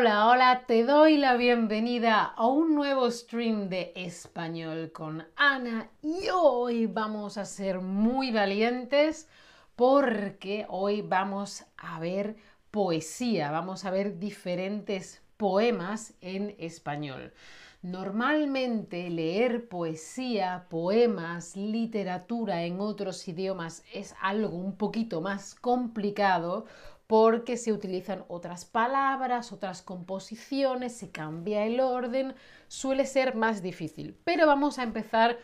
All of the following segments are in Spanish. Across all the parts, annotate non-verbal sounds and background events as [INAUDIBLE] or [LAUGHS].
Hola, hola, te doy la bienvenida a un nuevo stream de español con Ana y hoy vamos a ser muy valientes porque hoy vamos a ver poesía, vamos a ver diferentes poemas en español. Normalmente leer poesía, poemas, literatura en otros idiomas es algo un poquito más complicado porque se utilizan otras palabras, otras composiciones, se cambia el orden, suele ser más difícil. Pero vamos a empezar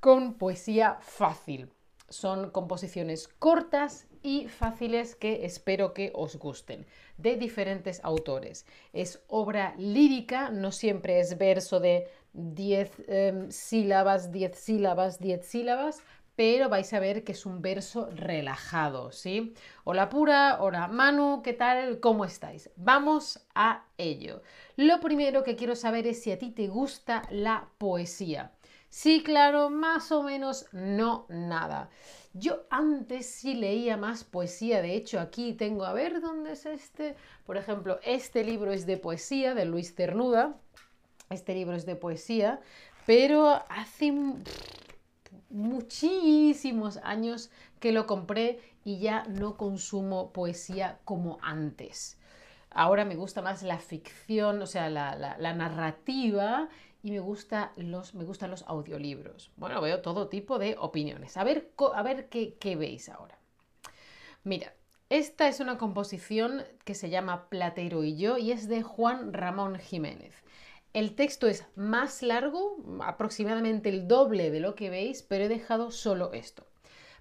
con poesía fácil. Son composiciones cortas y fáciles que espero que os gusten, de diferentes autores. Es obra lírica, no siempre es verso de 10 em, sílabas, 10 sílabas, 10 sílabas, pero vais a ver que es un verso relajado, ¿sí? Hola Pura, hola Manu, ¿qué tal? ¿Cómo estáis? Vamos a ello. Lo primero que quiero saber es si a ti te gusta la poesía. Sí, claro, más o menos no nada. Yo antes sí leía más poesía, de hecho aquí tengo, a ver dónde es este. Por ejemplo, este libro es de poesía de Luis Cernuda. Este libro es de poesía, pero hace muchísimos años que lo compré y ya no consumo poesía como antes. Ahora me gusta más la ficción, o sea, la, narrativa y me, gusta los, me gustan los audiolibros. Bueno, veo todo tipo de opiniones. A ver, a ver qué, qué veis ahora. Mira, esta es una composición que se llama Platero y yo y es de Juan Ramón Jiménez. El texto es más largo, aproximadamente el doble de lo que veis, pero he dejado solo esto.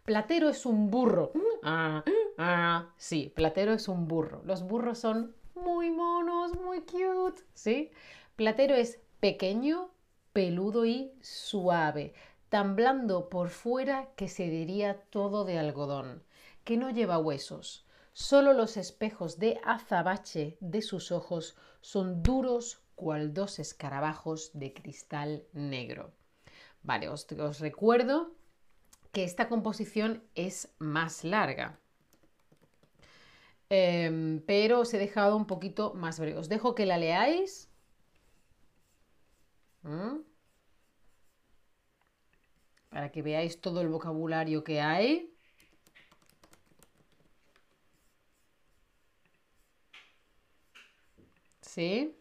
Platero es un burro. Ah, ah, sí, Platero es un burro. Los burros son muy monos, muy cute, ¿sí? Platero es pequeño, peludo y suave, tan blando por fuera que se diría todo de algodón, que no lleva huesos. Solo los espejos de azabache de sus ojos son duros cual dos escarabajos de cristal negro. Vale, os, recuerdo que esta composición es más larga. Em, pero os he dejado un poquito más breve. Os dejo que la leáis. ¿Mm? Para que veáis todo el vocabulario que hay. ¿Sí?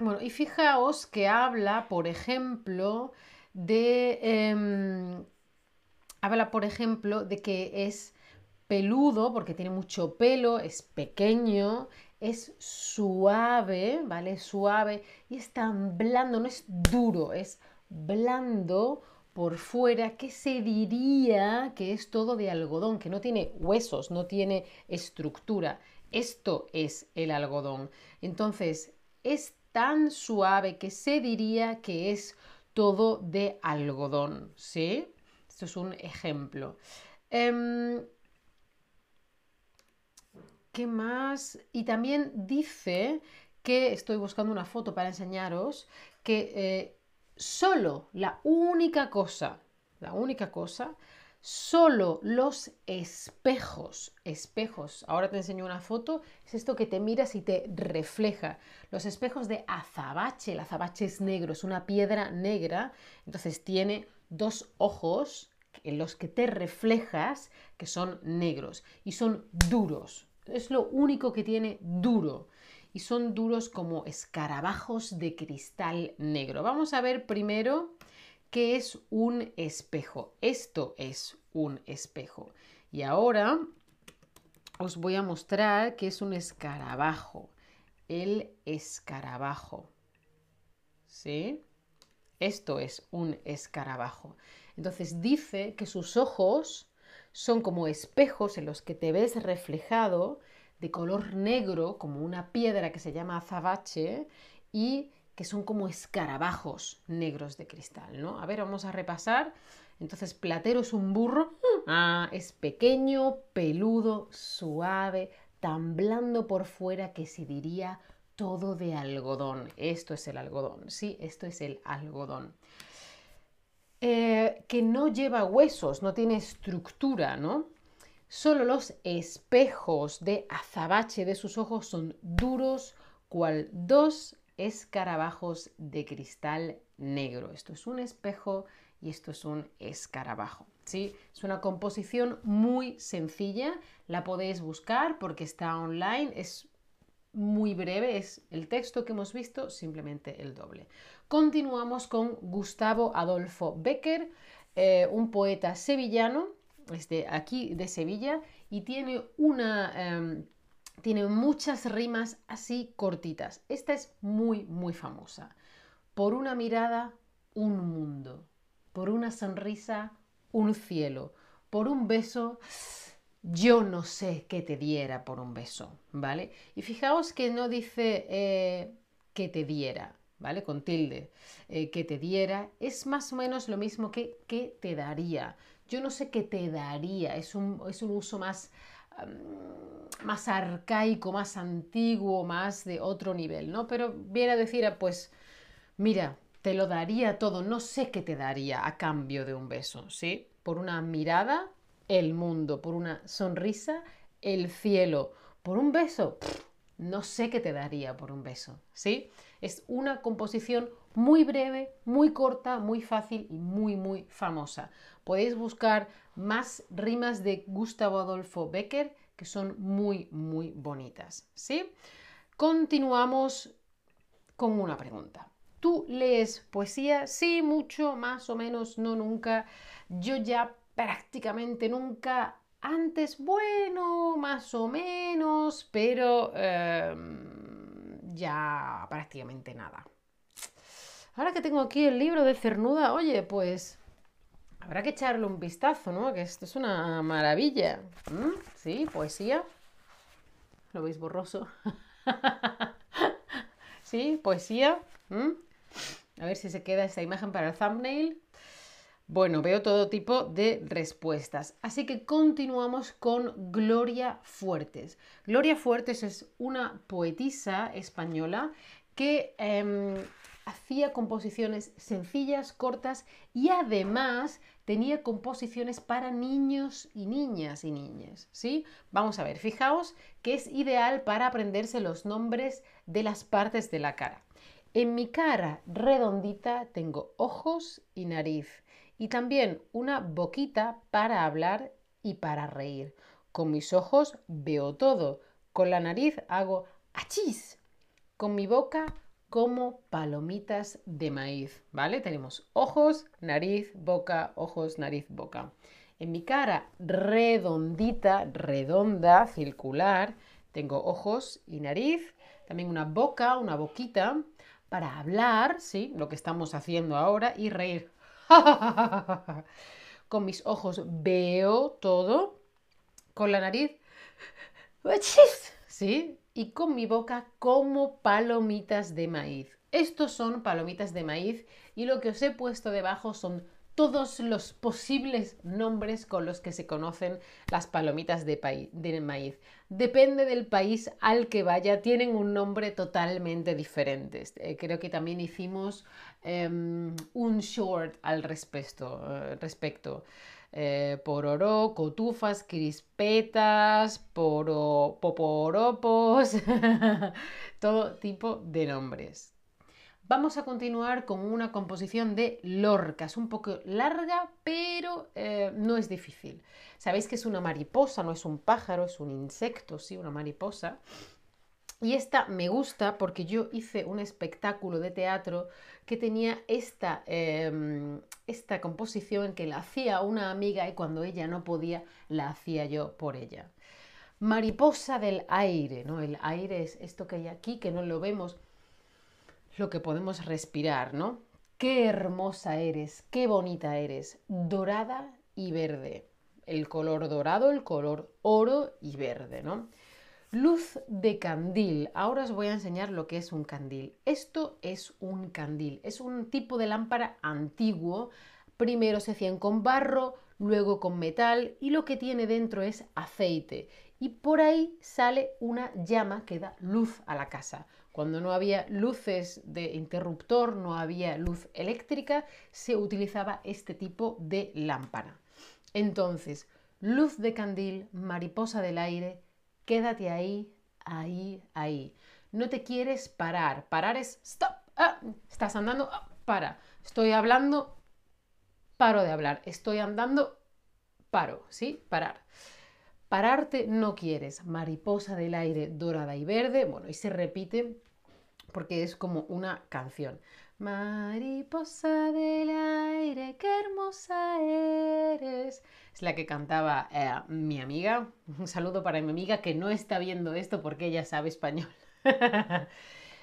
Bueno, y fijaos que habla, por ejemplo, de. Em, habla, por ejemplo, de que es peludo, porque tiene mucho pelo, es pequeño, es suave, ¿vale? Suave y es tan blando, no es duro, es blando por fuera, que se diría que es todo de algodón, que no tiene huesos, no tiene estructura. Esto es el algodón. Entonces, es tan suave que se diría que es todo de algodón, ¿sí? Esto es un ejemplo. Em, ¿Qué más? Y también dice que, estoy buscando una foto para enseñaros, que eh, solo la única cosa, la única cosa Solo los espejos, espejos, ahora te enseño una foto, es esto que te miras y te refleja. Los espejos de azabache, el azabache es negro, es una piedra negra, entonces tiene dos ojos en los que te reflejas que son negros y son duros. Es lo único que tiene duro y son duros como escarabajos de cristal negro. Vamos a ver primero ¿Qué es un espejo? Esto es un espejo. Y ahora os voy a mostrar qué es un escarabajo. El escarabajo. ¿Sí? Esto es un escarabajo. Entonces dice que sus ojos son como espejos en los que te ves reflejado de color negro, como una piedra que se llama azabache, y que son como escarabajos negros de cristal, ¿no? A ver, vamos a repasar. Entonces, platero es un burro, ah, es pequeño, peludo, suave, tan blando por fuera que se diría todo de algodón. Esto es el algodón, sí, esto es el algodón. Eh, que no lleva huesos, no tiene estructura, ¿no? Solo los espejos de azabache de sus ojos son duros, cual dos escarabajos de cristal negro. Esto es un espejo y esto es un escarabajo. ¿sí? Es una composición muy sencilla, la podéis buscar porque está online, es muy breve, es el texto que hemos visto, simplemente el doble. Continuamos con Gustavo Adolfo Becker, eh, un poeta sevillano, es aquí de Sevilla, y tiene una... Em, tiene muchas rimas así cortitas. Esta es muy, muy famosa. Por una mirada, un mundo. Por una sonrisa, un cielo. Por un beso, yo no sé qué te diera por un beso, ¿vale? Y fijaos que no dice eh, que te diera, ¿vale? Con tilde, eh, que te diera, es más o menos lo mismo que que te daría. Yo no sé qué te daría, es un, es un uso más, más arcaico, más antiguo, más de otro nivel, ¿no? Pero viene a decir, pues, mira, te lo daría todo, no sé qué te daría a cambio de un beso, ¿sí? Por una mirada, el mundo, por una sonrisa, el cielo, por un beso, no sé qué te daría por un beso, ¿sí? Es una composición muy breve, muy corta, muy fácil y muy, muy famosa. Podéis buscar más rimas de Gustavo Adolfo Becker que son muy, muy bonitas, ¿sí? Continuamos con una pregunta. ¿Tú lees poesía? Sí, mucho, más o menos, no nunca. Yo ya prácticamente nunca. Antes, bueno, más o menos, pero em, ya prácticamente nada. Ahora que tengo aquí el libro de Cernuda, oye, pues habrá que echarle un vistazo, ¿no? Que esto es una maravilla. ¿Mm? Sí, poesía. ¿Lo veis borroso? [LAUGHS] sí, poesía. ¿Mm? A ver si se queda esta imagen para el thumbnail. Bueno, veo todo tipo de respuestas. Así que continuamos con Gloria Fuertes. Gloria Fuertes es una poetisa española que em, hacía composiciones sencillas, cortas y además tenía composiciones para niños y niñas y niñas, ¿sí? Vamos a ver, fijaos que es ideal para aprenderse los nombres de las partes de la cara. En mi cara redondita tengo ojos y nariz y también una boquita para hablar y para reír. Con mis ojos veo todo, con la nariz hago achís, con mi boca como palomitas de maíz, ¿vale? Tenemos ojos, nariz, boca, ojos, nariz, boca. En mi cara redondita, redonda, circular, tengo ojos y nariz, también una boca, una boquita, para hablar, ¿sí? Lo que estamos haciendo ahora y reír. [LAUGHS] Con mis ojos veo todo. Con la nariz, [LAUGHS] ¿sí? Y con mi boca como palomitas de maíz. Estos son palomitas de maíz y lo que os he puesto debajo son todos los posibles nombres con los que se conocen las palomitas de, maíz. Depende del país al que vaya, tienen un nombre totalmente diferente. Eh, creo que también hicimos em, un short al respecto. Eh, respecto. Eh, pororó, cotufas, crispetas, poro, poporopos, [LAUGHS] todo tipo de nombres. Vamos a continuar con una composición de Lorca. Es un poco larga, pero eh, no es difícil. Sabéis que es una mariposa, no es un pájaro, es un insecto, sí, una mariposa. Y esta me gusta porque yo hice un espectáculo de teatro que tenía esta, em, esta composición que la hacía una amiga y cuando ella no podía, la hacía yo por ella. Mariposa del aire, ¿no? El aire es esto que hay aquí, que no lo vemos lo que podemos respirar, ¿no? Qué hermosa eres, qué bonita eres, dorada y verde. El color dorado, el color oro y verde, ¿no? Luz de candil. Ahora os voy a enseñar lo que es un candil. Esto es un candil. Es un tipo de lámpara antiguo. Primero se hacían con barro, luego con metal y lo que tiene dentro es aceite. Y por ahí sale una llama que da luz a la casa. Cuando no había luces de interruptor, no había luz eléctrica, se utilizaba este tipo de lámpara. Entonces, luz de candil, mariposa del aire, quédate ahí, ahí, ahí. No te quieres parar. Parar es stop. Ah, estás andando, ah, para. Estoy hablando, paro de hablar. Estoy andando, paro, ¿sí? Parar. Pararte no quieres. Mariposa del aire dorada y verde. Bueno, y se repite porque es como una canción. Mariposa del aire, qué hermosa eres. Es la que cantaba eh, mi amiga. Un saludo para mi amiga que no está viendo esto porque ella sabe español. [LAUGHS]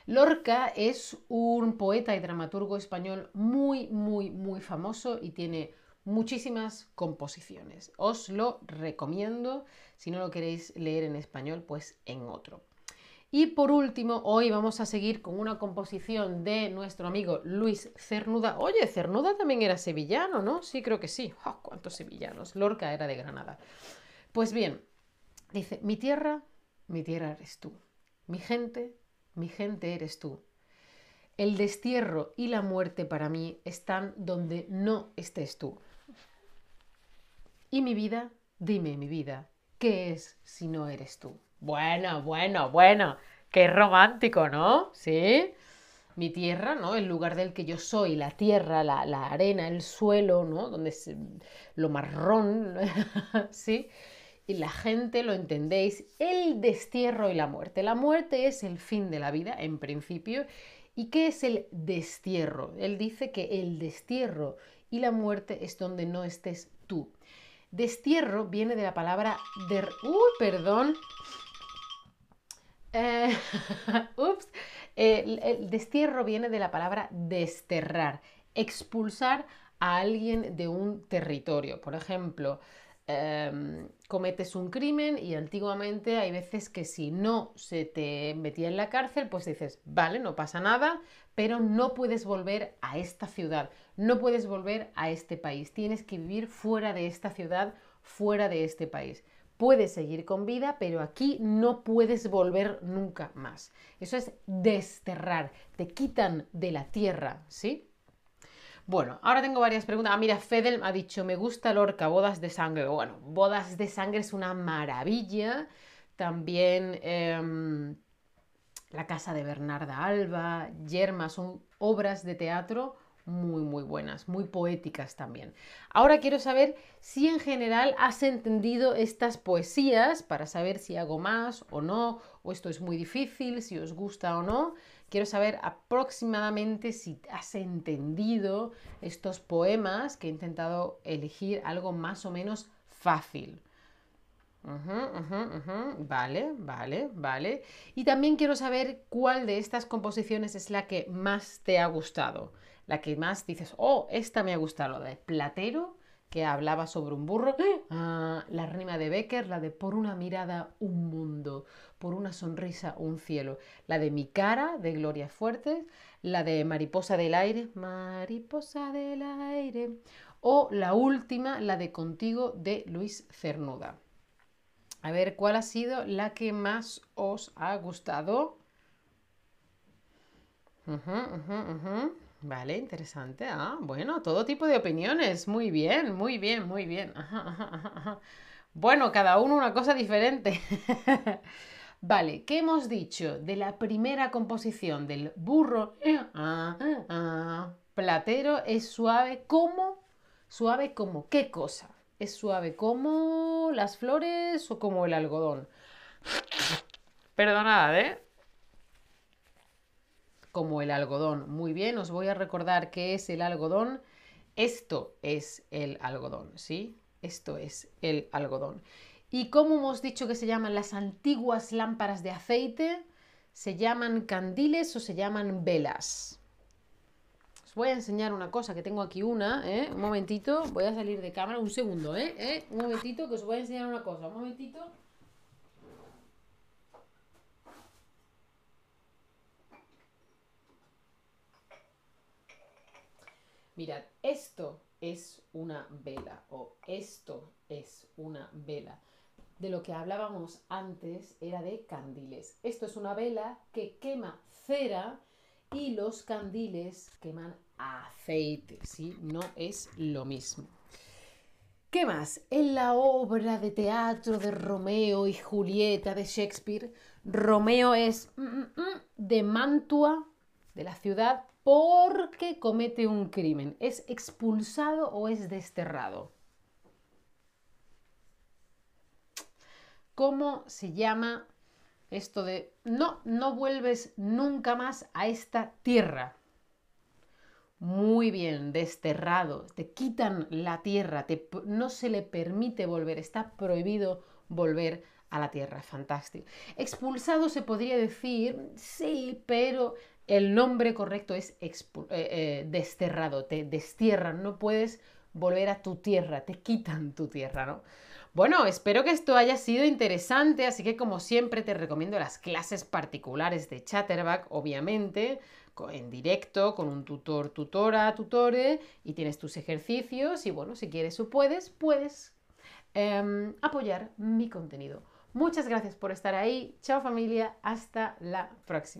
Lorca es un poeta y dramaturgo español muy, muy, muy famoso y tiene muchísimas composiciones. Os lo recomiendo. Si no lo queréis leer en español, pues en otro. Y por último, hoy vamos a seguir con una composición de nuestro amigo Luis Cernuda. Oye, Cernuda también era sevillano, ¿no? Sí, creo que sí. ¡Oh, ¿Cuántos sevillanos? Lorca era de Granada. Pues bien, dice, mi tierra, mi tierra eres tú. Mi gente, mi gente eres tú. El destierro y la muerte para mí están donde no estés tú. Y mi vida, dime mi vida, ¿qué es si no eres tú? Bueno, bueno, bueno, qué romántico, ¿no? ¿Sí? Mi tierra, ¿no? El lugar del que yo soy, la tierra, la, arena, el suelo, ¿no? Donde es lo marrón, [LAUGHS] ¿sí? Y la gente, lo entendéis, el destierro y la muerte. La muerte es el fin de la vida, en principio. ¿Y qué es el destierro? Él dice que el destierro y la muerte es donde no estés tú. Destierro viene de la palabra de... ¡Uy, perdón! Eh, [LAUGHS] ups, el, destierro viene de la palabra desterrar, expulsar a alguien de un territorio. Por ejemplo, em, cometes un crimen y antiguamente hay veces que si no se te metía en la cárcel, pues dices, vale, no pasa nada, pero no puedes volver a esta ciudad, no puedes volver a este país, tienes que vivir fuera de esta ciudad, fuera de este país puedes seguir con vida, pero aquí no puedes volver nunca más. Eso es desterrar, te quitan de la tierra, ¿sí? Bueno, ahora tengo varias preguntas. Ah, mira, Fedel ha dicho, me gusta Lorca, bodas de sangre. Bueno, bodas de sangre es una maravilla. También em, La casa de Bernarda Alba, Yerma, son obras de teatro muy, muy buenas, muy poéticas también. Ahora quiero saber si en general has entendido estas poesías para saber si hago más o no, o esto es muy difícil, si os gusta o no. Quiero saber aproximadamente si has entendido estos poemas que he intentado elegir algo más o menos fácil. Vale, vale, vale. Y también quiero saber cuál de estas composiciones es la que más te ha gustado la que más dices, oh, esta me ha gustado, la de Platero, que hablaba sobre un burro, [GASPS] ah, la rima de Becker, la de por una mirada un mundo, por una sonrisa un cielo, la de Mi cara, de Gloria Fuertes, la de Mariposa del aire, Mariposa del aire, o la última, la de Contigo, de Luis Cernuda. A ver, ¿cuál ha sido la que más os ha gustado? Vale, interesante. Ah, bueno, todo tipo de opiniones. Muy bien, muy bien, muy bien. Bueno, cada uno una cosa diferente. [LAUGHS] Vale, ¿qué hemos dicho de la primera composición del burro? Ah, ah, platero es suave como, suave como, ¿qué cosa? ¿Es suave como las flores o como el algodón? Perdonad, ¿eh? Como el algodón. Muy bien, os voy a recordar qué es el algodón. Esto es el algodón, ¿sí? Esto es el algodón. ¿Y cómo hemos dicho que se llaman las antiguas lámparas de aceite? ¿Se llaman candiles o se llaman velas? Os voy a enseñar una cosa, que tengo aquí una, ¿eh? Un momentito, voy a salir de cámara, un segundo, ¿eh? ¿eh? Un momentito, que os voy a enseñar una cosa, un momentito. Mirad, esto es una vela o esto es una vela. De lo que hablábamos antes era de candiles. Esto es una vela que quema cera y los candiles queman aceite, ¿sí? No es lo mismo. ¿Qué más? En la obra de teatro de Romeo y Julieta de Shakespeare, Romeo es mm, mm, mm, de Mantua, de la ciudad, porque comete un crimen. ¿Es expulsado o es desterrado? ¿Cómo se llama esto de no, no vuelves nunca más a esta tierra? Muy bien, desterrado, te quitan la tierra, no se le permite volver, está prohibido volver a la tierra, fantástico. Expulsado se podría decir, sí, pero el nombre correcto es eh, eh, desterrado, te destierran, no puedes volver a tu tierra, te quitan tu tierra, ¿no? Bueno, espero que esto haya sido interesante, así que como siempre te recomiendo las clases particulares de Chatterback, obviamente, en directo con un tutor, tutora, tutore y tienes tus ejercicios y bueno, si quieres o puedes, puedes em, apoyar mi contenido. Muchas gracias por estar ahí. Chao familia, hasta la próxima.